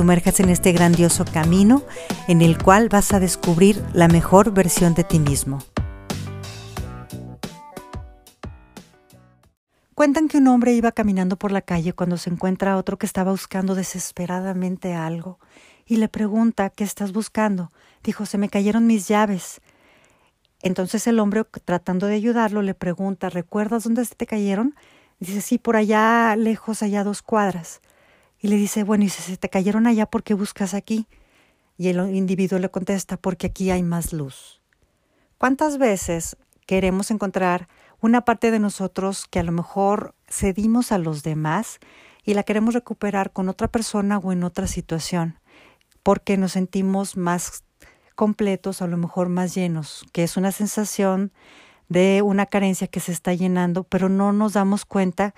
sumerjas en este grandioso camino en el cual vas a descubrir la mejor versión de ti mismo. Cuentan que un hombre iba caminando por la calle cuando se encuentra a otro que estaba buscando desesperadamente algo y le pregunta, ¿qué estás buscando? Dijo, se me cayeron mis llaves. Entonces el hombre, tratando de ayudarlo, le pregunta, ¿recuerdas dónde se te cayeron? Dice, sí, por allá lejos, allá dos cuadras. Y le dice, bueno, y si se te cayeron allá, ¿por qué buscas aquí? Y el individuo le contesta, porque aquí hay más luz. ¿Cuántas veces queremos encontrar una parte de nosotros que a lo mejor cedimos a los demás y la queremos recuperar con otra persona o en otra situación? Porque nos sentimos más completos, a lo mejor más llenos, que es una sensación de una carencia que se está llenando, pero no nos damos cuenta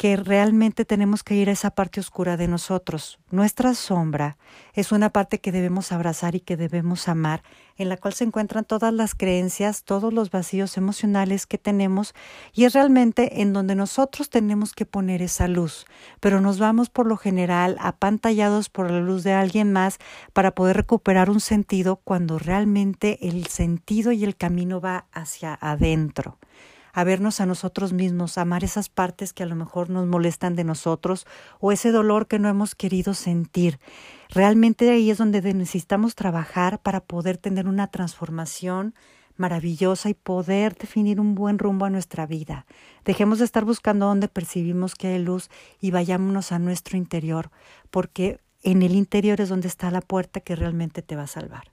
que realmente tenemos que ir a esa parte oscura de nosotros. Nuestra sombra es una parte que debemos abrazar y que debemos amar, en la cual se encuentran todas las creencias, todos los vacíos emocionales que tenemos y es realmente en donde nosotros tenemos que poner esa luz, pero nos vamos por lo general apantallados por la luz de alguien más para poder recuperar un sentido cuando realmente el sentido y el camino va hacia adentro a vernos a nosotros mismos, amar esas partes que a lo mejor nos molestan de nosotros o ese dolor que no hemos querido sentir. Realmente ahí es donde necesitamos trabajar para poder tener una transformación maravillosa y poder definir un buen rumbo a nuestra vida. Dejemos de estar buscando donde percibimos que hay luz y vayámonos a nuestro interior, porque en el interior es donde está la puerta que realmente te va a salvar.